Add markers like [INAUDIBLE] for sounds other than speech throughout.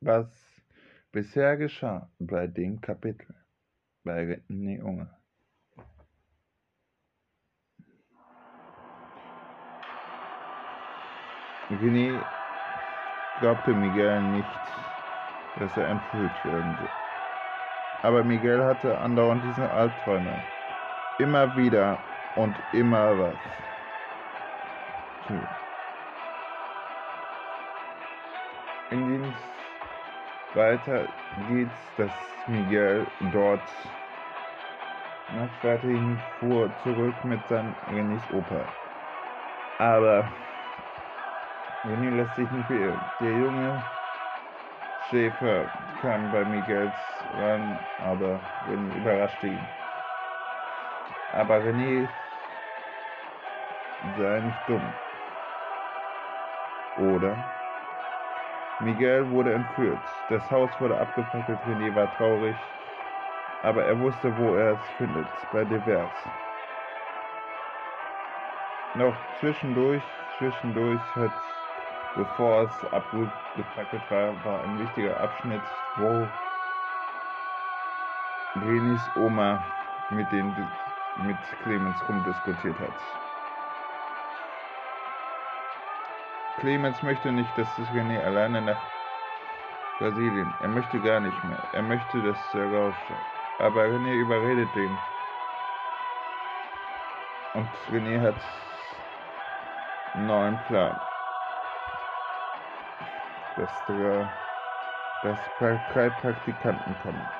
was bisher geschah bei dem Kapitel bei René Unge. René glaubte Miguel nicht, dass er entführt werden würde. Aber Miguel hatte andauernd diese Albträume. Immer wieder und immer was. In den weiter geht's, dass Miguel dort nach Schwertingen fuhr zurück mit seinem Renés Opa. Aber René lässt sich nicht beirren. Der junge Schäfer kam bei Miguels ran, aber René überraschte ihn. Aber René sei nicht dumm. Oder? Miguel wurde entführt. Das Haus wurde abgefackelt. René war traurig. Aber er wusste, wo er es findet. Bei Devers. Noch zwischendurch, zwischendurch hat, bevor es abgefackelt war, war ein wichtiger Abschnitt, wo Renis Oma mit, den, mit Clemens rumdiskutiert hat. Clemens möchte nicht, dass das René alleine nach Brasilien. Er möchte gar nicht mehr. Er möchte, dass er rauscht. Aber René überredet ihn. Und René hat einen neuen Plan. Dass, der, dass drei Praktikanten kommen.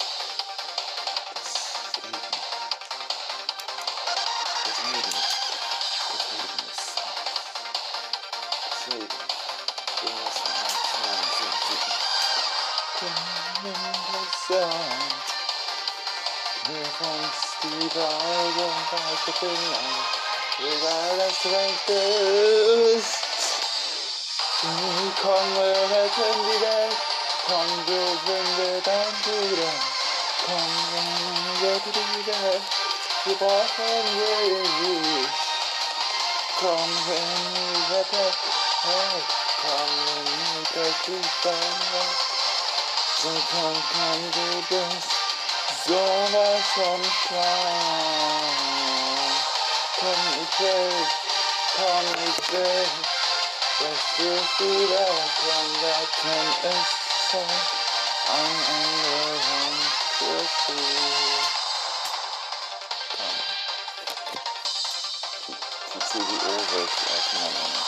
die Wahrheit und Wahrheit finden. So komm, komm, du bist sowas von schlau. Komm, ich will, komm, ich will, dass du wieder komm, retten ist so ein Ende für sie. Komm. Die CDU wird auseinander.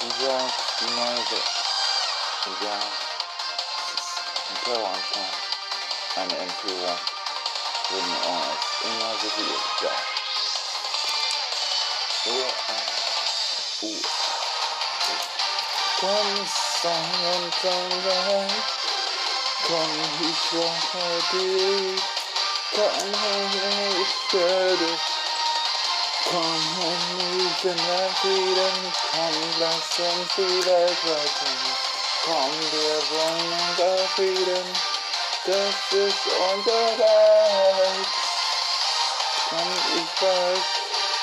Dieser, die neue Welt. Ja, es ist ein Terroranschlag, eine Entführung, wurden uns immer so viel, ja. So ein U. Komm, Sonne und Sonnenlicht, komm, ich brauche dich, komm, ich werde Komm und wir sind ein Frieden, komm, lass uns die Welt retten. Komm, wir wollen unser Frieden, das ist unser Reich. Komm, ich weiß,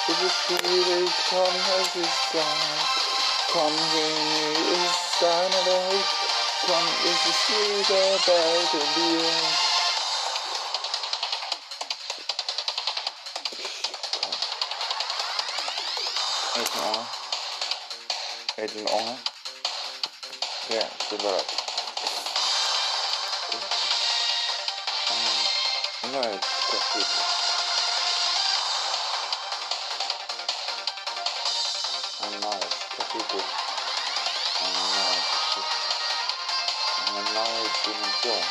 es ist schwierig, komm, es ist Zeit. Komm, René ist deine Welt, komm, es ist wieder bald in dir. Adrian Onger. Adrian Onger. Ja, sind wir. Ein neues Kapitel. Ein neues Kapitel. Ein neues Kapitel. Dimension.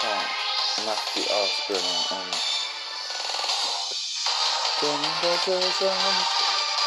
Komm, mach die Ausbildung um. Finde zusammen, finde dein wieder nie. Komm, finde dein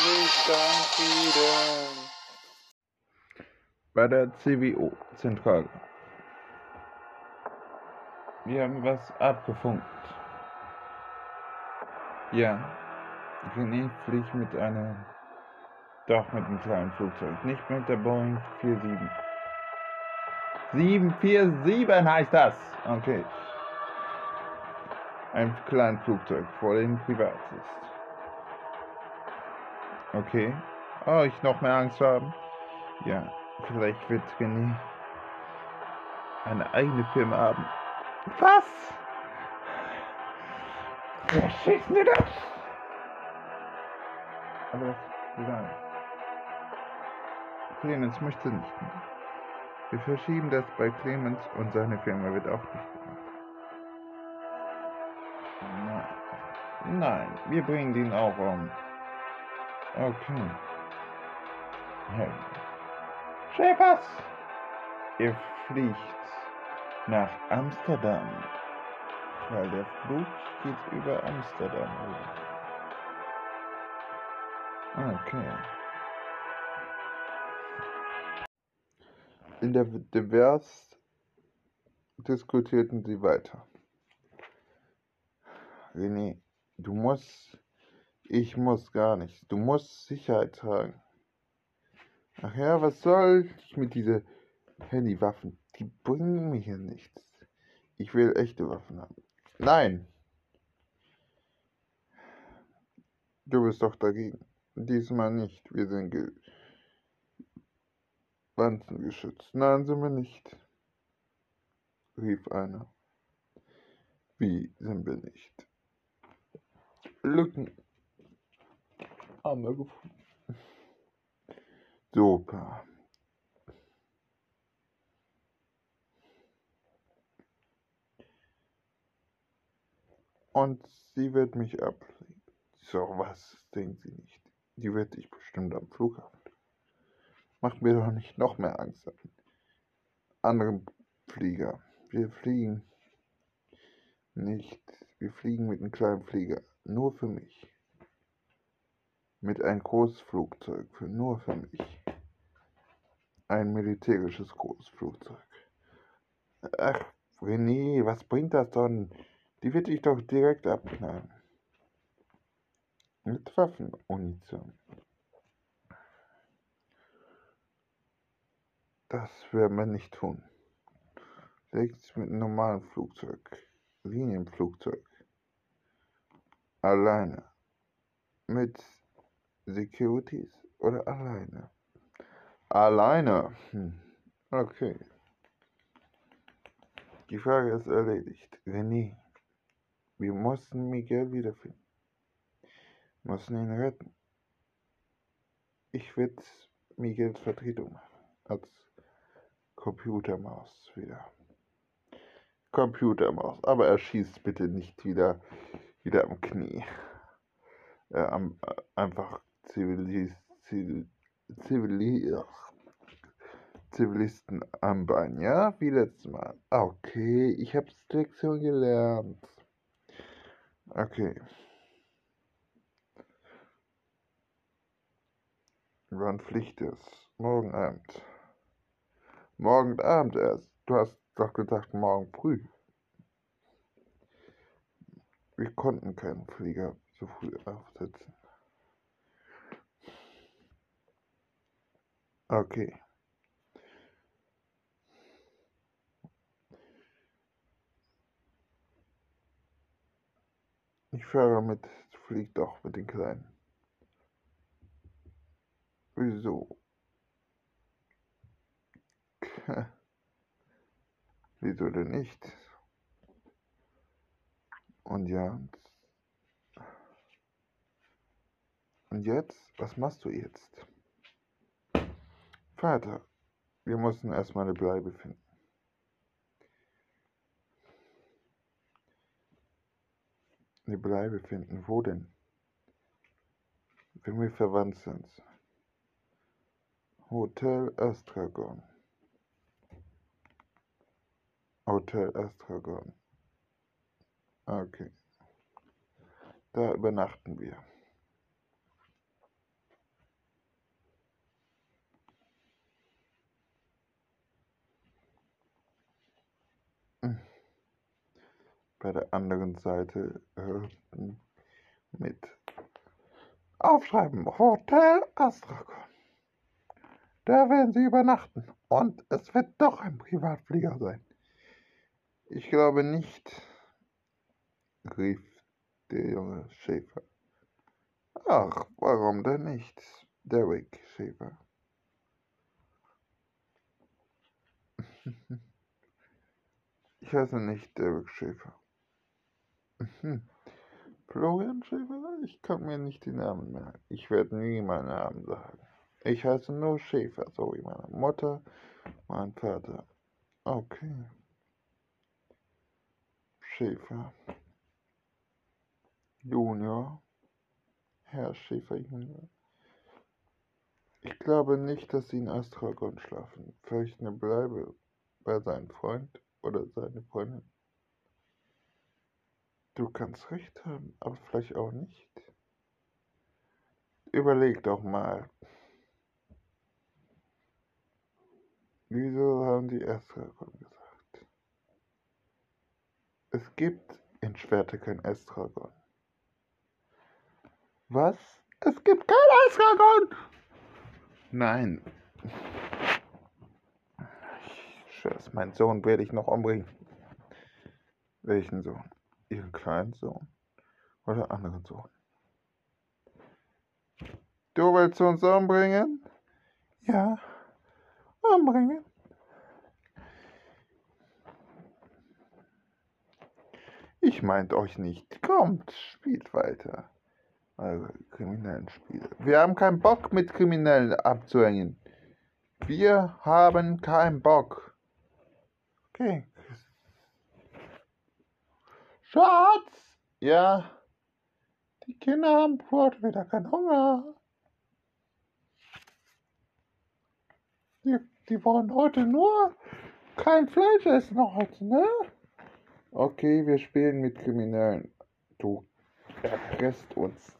endlich dein Frieden. Bei der CWO Zentrale. Wir haben was abgefunkt. Ja, René fliegt mit einer, doch mit einem kleinen Flugzeug, nicht mit der Boeing 47. 747 heißt das. Okay. Ein kleines Flugzeug, vor dem privat ist. Okay. Oh, ich noch mehr Angst haben? Ja, vielleicht wird René eine eigene Firma haben. Was? Wer schießt mir das? Aber das egal. Clemens möchte nicht mehr. Wir verschieben das bei Clemens und seine Firma wird auch nicht gemacht. Nein. Nein, wir bringen den auch um. Okay. Hey. Schäfers! Ihr fliegt nach Amsterdam. Weil der Flug geht über Amsterdam. Okay. In der Divers diskutierten sie weiter. René, du musst, ich muss gar nicht, du musst Sicherheit tragen. Ach ja, was soll ich mit dieser Handywaffen? Die bringen mir hier nichts. Ich will echte Waffen haben. Nein! Du bist doch dagegen. Diesmal nicht. Wir sind ge geschützt. Nein, sind wir nicht. rief einer. Wie sind wir nicht? Lücken haben wir gefunden. Super. Und sie wird mich ablegen. So was denkt sie nicht. Die wird dich bestimmt am Flughafen. Macht mir doch nicht noch mehr Angst an. Andere Flieger. Wir fliegen nicht. Wir fliegen mit einem kleinen Flieger. Nur für mich. Mit einem Großflugzeug. Für nur für mich. Ein militärisches Großflugzeug. Ach, René, was bringt das denn? Die wird dich doch direkt abknallen. Mit Waffenmunition. Das werden wir nicht tun. Selbst mit einem normalen Flugzeug, Linienflugzeug, alleine, mit Securities oder alleine? Alleine. Hm. Okay. Die Frage ist erledigt. René, wir mussten Miguel wiederfinden. Wir mussten ihn retten. Ich werde Miguels Vertretung machen. Als Computermaus wieder. Computermaus. Aber er schießt bitte nicht wieder, wieder am Knie. Äh, am, äh, einfach Zivilis, Zivil, Zivil, Zivilisten am Bein, ja? Wie letztes Mal. Okay, ich habe Lektion gelernt. Okay. Wann Pflicht ist? Morgen Abend. Morgen Abend erst. Du hast doch gesagt morgen früh. Wir konnten keinen Flieger so früh aufsetzen. Okay. Ich fahre mit, fliegt auch mit den Kleinen. Wieso? [LAUGHS] Wieso denn nicht? Und ja. Und jetzt? Was machst du jetzt? Vater, wir müssen erstmal eine Bleibe finden. Eine Bleibe finden. Wo denn? Wenn wir verwandt sind. Hotel Astragon. Hotel Astragon. Okay. Da übernachten wir. Bei der anderen Seite äh, mit Aufschreiben Hotel Astragon. Da werden Sie übernachten. Und es wird doch ein Privatflieger sein. Ich glaube nicht, rief der junge Schäfer. Ach, warum denn nicht, Derrick Schäfer? [LAUGHS] Ich heiße nicht Derrick Schäfer. Florian Schäfer? Ich kann mir nicht die Namen merken. Ich werde nie meinen Namen sagen. Ich heiße nur Schäfer, so wie meine Mutter, mein Vater. Okay. Schäfer. Junior. Herr Schäfer Junior. Ich glaube nicht, dass Sie in Astragon schlafen. Vielleicht eine Bleibe bei seinem Freund oder seine Freundin. Du kannst recht haben, aber vielleicht auch nicht. Überleg doch mal. Wieso haben die Astragon gesagt? Es gibt in Schwerte kein Astragon. Was? Es gibt kein Astragon! Nein. Ich schwör's, mein Sohn werde ich noch umbringen. Welchen Sohn? Ihren kleinen Sohn? Oder anderen Sohn? Du willst uns umbringen? Ja, umbringen. Ich meint euch nicht. Kommt, spielt weiter. Also, kriminellen Spiele. Wir haben keinen Bock, mit Kriminellen abzuhängen. Wir haben keinen Bock. Okay. Schatz! Ja. Die Kinder haben heute wieder keinen Hunger. Die, die wollen heute nur kein Fleisch essen heute, ne? Okay, wir spielen mit Kriminellen. Du erpresst uns.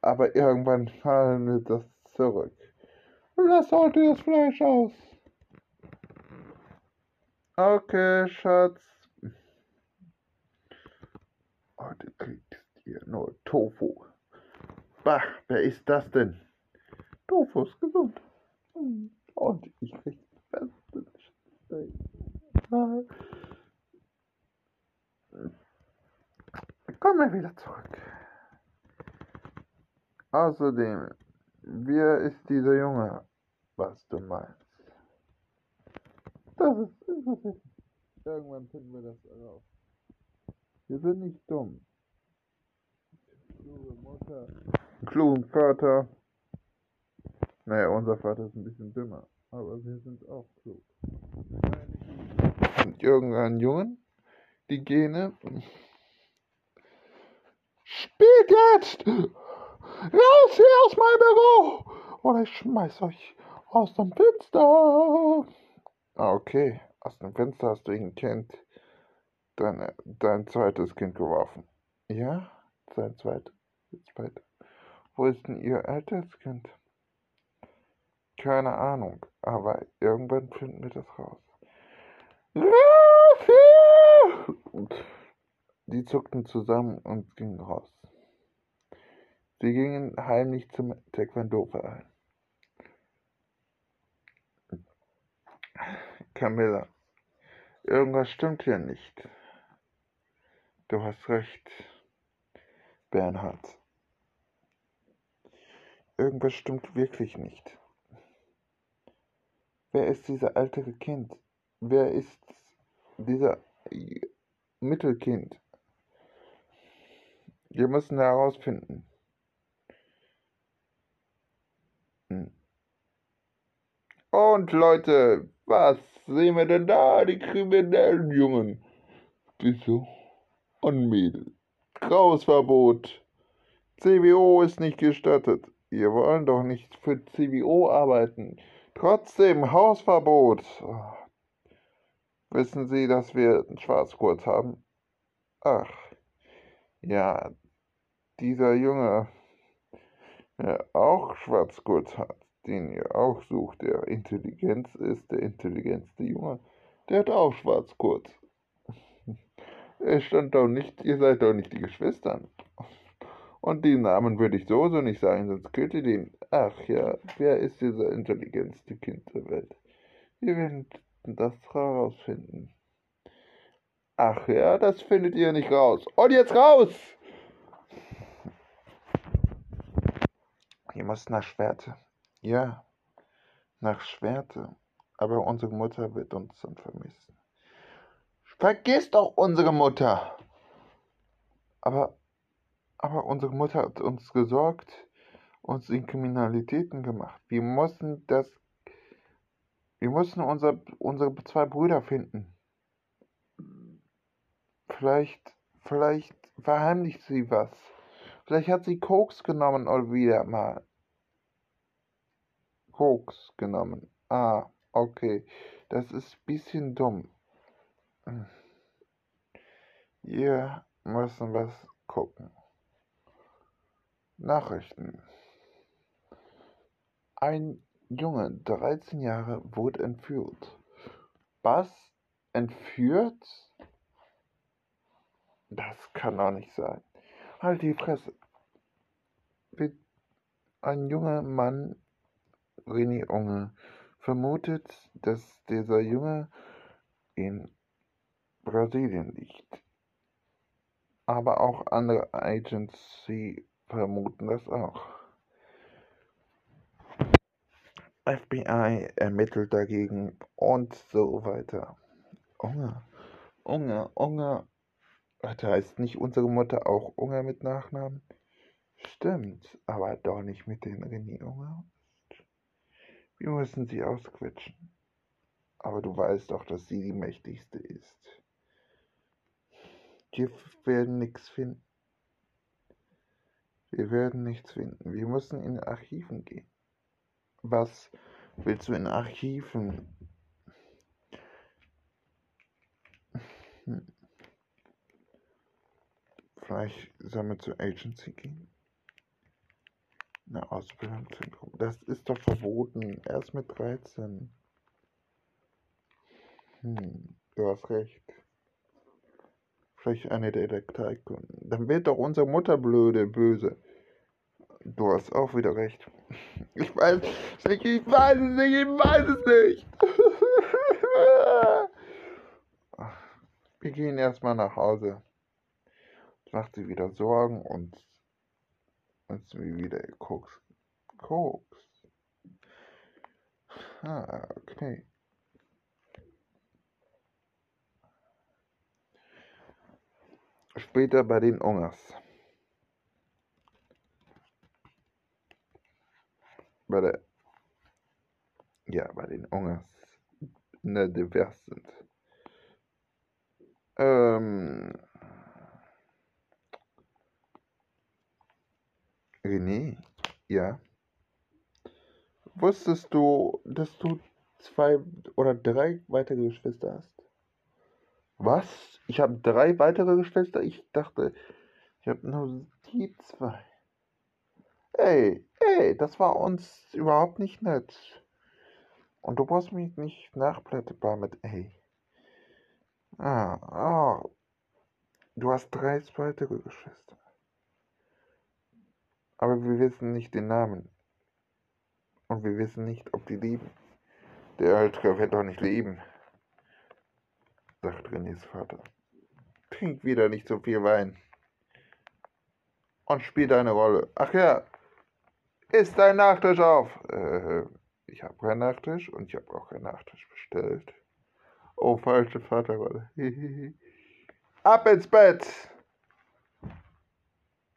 Aber irgendwann fallen wir das zurück. Lass heute das Fleisch aus. Okay, Schatz. Heute kriegst ihr nur Tofu. Bah, wer ist das denn? Tofu ist gesund. Und ich krieg beste Kommen wir wieder zurück. Außerdem, wer ist dieser Junge, was du meinst? Das ist interessant. Irgendwann finden wir das heraus. Wir sind nicht dumm. Kluge Mutter, klugen Vater. Naja, unser Vater ist ein bisschen dümmer, aber wir sind auch klug. Und irgendein Jungen, die Gene. Spielt jetzt! Raus hier aus meinem Büro! Oder ich schmeiß euch aus dem Fenster! Ah, okay. Aus dem Fenster hast du ein Kind, dein, dein zweites Kind geworfen. Ja? Sein zweites. Zweit. Wo ist denn ihr älteres Kind? Keine Ahnung, aber irgendwann finden wir das raus. Hier! Die zuckten zusammen und gingen raus. Sie gingen heimlich zum Taekwondo-Verein. Camilla, irgendwas stimmt hier nicht. Du hast recht. Bernhard. Irgendwas stimmt wirklich nicht. Wer ist dieser ältere Kind? Wer ist dieser Mittelkind? Wir müssen herausfinden. Hm. Und Leute, was sehen wir denn da? Die kriminellen Jungen. Wieso? Und Mädel. Rausverbot. CBO ist nicht gestattet. Wir wollen doch nicht für CBO arbeiten. Trotzdem Hausverbot. Wissen Sie, dass wir einen Schwarzgurt haben? Ach, ja, dieser Junge, der auch Schwarzgurt hat, den ihr auch sucht, der Intelligenz ist, der intelligentste Junge, der hat auch Schwarzgurt. Er stand doch nicht, ihr seid doch nicht die Geschwistern. Und die Namen würde ich sowieso nicht sagen, sonst könnt ihr den. Ach ja, wer ist dieser intelligentste Kind der Welt? Wir werden das herausfinden. Ach ja, das findet ihr nicht raus. Und jetzt raus! Ihr müsst nach Schwerte. Ja, nach Schwerte. Aber unsere Mutter wird uns dann vermissen. Vergiss doch unsere Mutter! Aber aber unsere Mutter hat uns gesorgt, uns in Kriminalitäten gemacht. Wir mussten das, wir mussten unser, unsere zwei Brüder finden. Vielleicht, vielleicht verheimlicht sie was. Vielleicht hat sie Koks genommen oder wieder mal. Koks genommen. Ah, okay. Das ist ein bisschen dumm. Wir müssen was gucken. Nachrichten. Ein Junge, 13 Jahre, wurde entführt. Was? Entführt? Das kann doch nicht sein. Halt die Fresse. Ein junger Mann, René Unge, vermutet, dass dieser Junge in Brasilien liegt. Aber auch andere Agency vermuten das auch. FBI ermittelt dagegen und so weiter. Unge, Unge, Unge. Da heißt nicht unsere Mutter auch Unge mit Nachnamen? Stimmt, aber doch nicht mit den René Unge. Wir müssen sie ausquetschen. Aber du weißt doch, dass sie die mächtigste ist. Wir werden nichts finden. Wir werden nichts finden. Wir müssen in Archiven gehen. Was willst du in Archiven? Hm. Vielleicht sollen wir zur Agency gehen? Eine Ausbildung zu Das ist doch verboten. Erst mit 13. Hm, du hast recht. Vielleicht eine der Detailkunden. Dann wird doch unsere Mutter blöde, böse. Du hast auch wieder recht. [LAUGHS] Ich weiß nicht, ich weiß es nicht, ich weiß es nicht. [LAUGHS] Wir gehen erstmal nach Hause. Jetzt macht sie wieder Sorgen und wie wieder Koks. Koks. Ah, okay. Später bei den Ungers. Bei der, ja, bei den Ungers ne, divers sind. Ähm, René, ja. Wusstest du, dass du zwei oder drei weitere Geschwister hast? Was? Ich habe drei weitere Geschwister? Ich dachte, ich habe nur die zwei. Ey, ey, das war uns überhaupt nicht nett. Und du brauchst mich nicht nachblätterbar mit ey. Ah, ah. Du hast drei weitere Geschwister. Aber wir wissen nicht den Namen. Und wir wissen nicht, ob die leben. Der Ältere wird doch nicht leben sagt Renés Vater. Trink wieder nicht so viel Wein. und spiel deine Rolle. Ach ja, ist dein Nachtisch auf? Äh, ich habe keinen Nachtisch und ich habe auch keinen Nachtisch bestellt. Oh, falsche Vaterrolle. [LAUGHS] Ab ins Bett!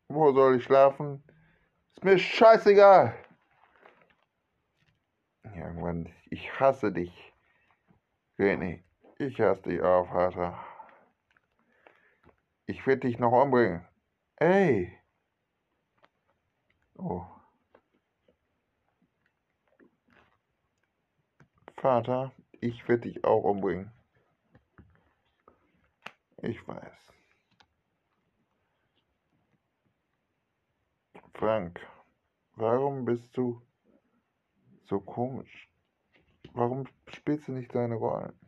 Wo soll ich schlafen? Ist mir scheißegal. Irgendwann, ich hasse dich. René, ich hasse dich auch, Vater. Ich will dich noch umbringen. Ey! Oh. Vater, ich will dich auch umbringen. Ich weiß. Frank, warum bist du so komisch? Warum spielst du nicht deine Rollen?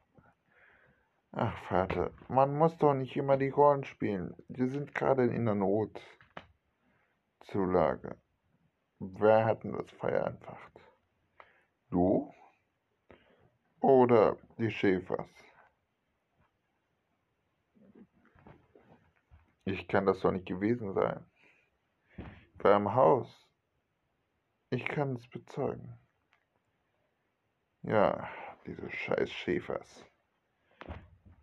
Ach, Vater, man muss doch nicht immer die Rollen spielen. Wir sind gerade in der Notzulage. Wer hat denn das Feuer entfacht? Du? Oder die Schäfers? Ich kann das doch nicht gewesen sein. Ich war im Haus. Ich kann es bezeugen. Ja, diese scheiß Schäfers.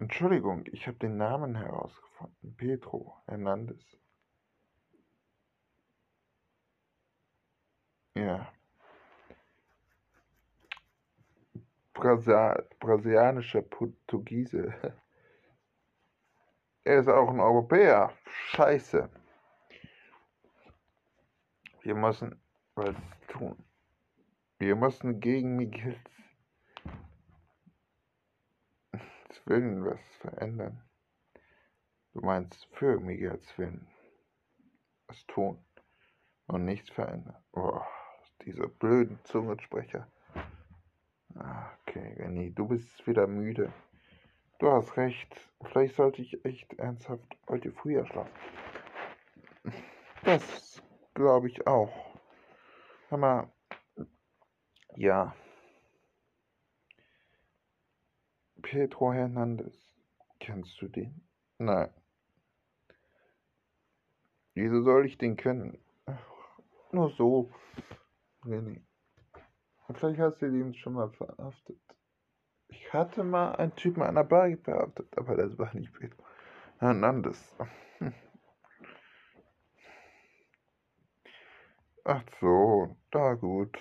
Entschuldigung, ich habe den Namen herausgefunden. Pedro Hernandez. Ja. Brasa brasilianischer Portugiese. Er ist auch ein Europäer. Scheiße. Wir müssen was tun. Wir müssen gegen Miguels Willen was verändern. Du meinst für Miguels Willen was tun und nichts verändern. Oh, diese blöden Zungensprecher. Okay, Renny, du bist wieder müde. Du hast recht. Vielleicht sollte ich echt ernsthaft heute früher schlafen. Das glaube ich auch. Hör mal. Ja. Pedro Hernandez. Kennst du den? Nein. Wieso soll ich den kennen? nur so. René. Vielleicht hast du den schon mal verhaftet. Ich hatte mal einen Typen an der Bar verhaftet, aber das war nicht Pedro Hernandez. Ach so, da gut.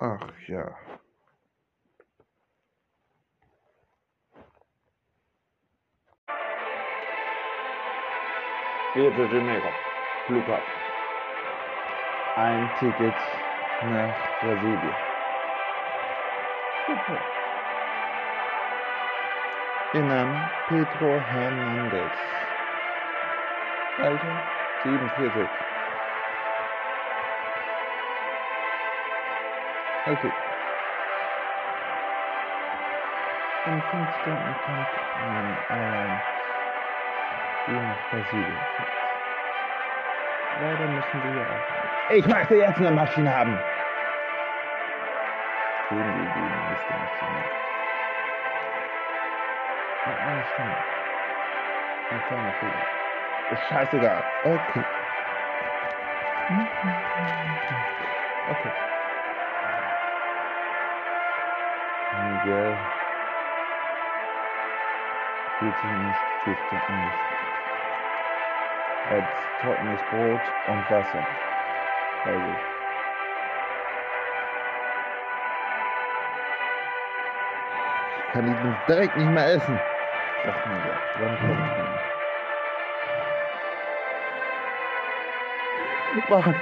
Ach ja. Rio de Janeiro, Flughafen. Ein Ticket nach Brasilien. Ihr Name Pedro Hernandez. Alter 47. Okay. In fünf Stunden kommt ein Airline, die nach Brasilien fährt. Leider müssen wir hier aufhören. Ich möchte jetzt eine Maschine haben. Geben wir die nächste Maschine. In einer Stunde. Ein kleiner Fehler. Ist scheißegal. Okay. Okay. Miguel fühlt sich nicht zu angespannt. Als trockenes Brot und Wasser sich. Ich kann diesen direkt nicht mehr essen. Sagt Miguel. Wann kommt er? Mann.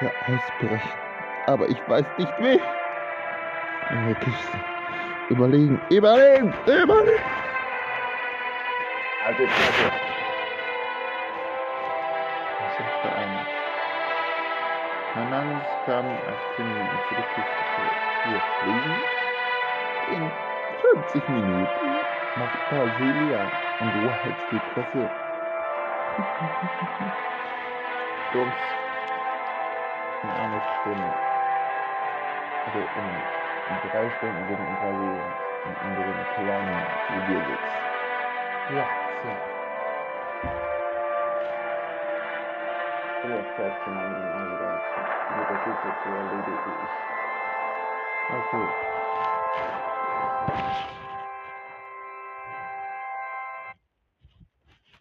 Ja ausbrechen. Aber ich weiß nicht wie. In der Kiste. Überlegen, überlegen, überlegen. Also Fresse. Was sagt der eine? Hernandez kam 18 Minuten für die Kiste. Wir fliegen in 50 Minuten nach Brasilia. Und du hältst die Presse. [LAUGHS] Sturms in einer Stunde. Also in, drei Stunden sind wir quasi in unserem kleinen. Ja, sehr. Mal wieder mit der Füße zu erledigen. Okay.